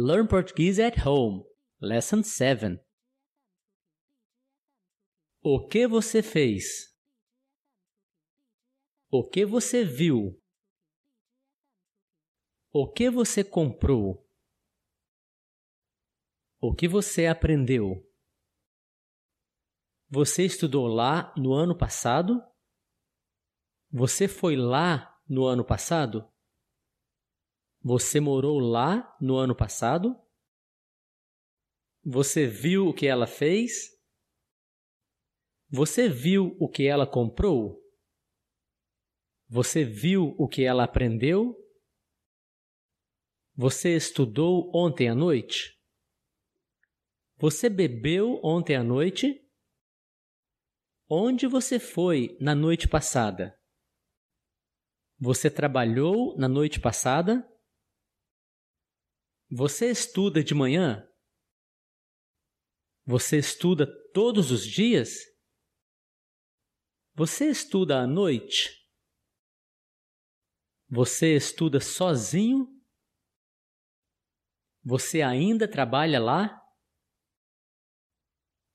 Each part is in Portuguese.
Learn Portuguese at Home, Lesson 7. O que você fez? O que você viu? O que você comprou? O que você aprendeu? Você estudou lá no ano passado? Você foi lá no ano passado? Você morou lá no ano passado? Você viu o que ela fez? Você viu o que ela comprou? Você viu o que ela aprendeu? Você estudou ontem à noite? Você bebeu ontem à noite? Onde você foi na noite passada? Você trabalhou na noite passada? Você estuda de manhã? Você estuda todos os dias? Você estuda à noite? Você estuda sozinho? Você ainda trabalha lá?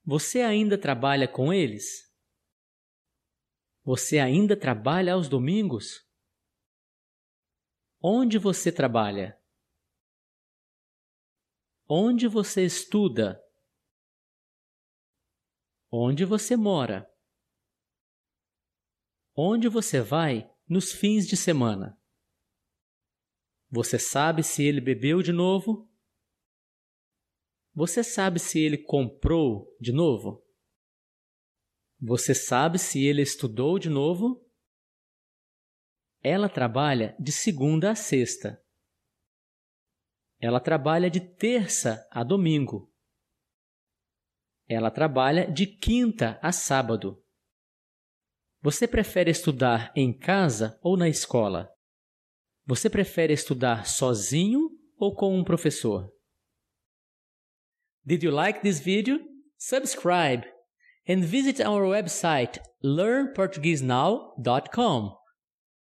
Você ainda trabalha com eles? Você ainda trabalha aos domingos? Onde você trabalha? Onde você estuda? Onde você mora? Onde você vai nos fins de semana? Você sabe se ele bebeu de novo? Você sabe se ele comprou de novo? Você sabe se ele estudou de novo? Ela trabalha de segunda a sexta. Ela trabalha de terça a domingo. Ela trabalha de quinta a sábado. Você prefere estudar em casa ou na escola? Você prefere estudar sozinho ou com um professor? Did you like this video? Subscribe and visit our website learnportuguesenow.com.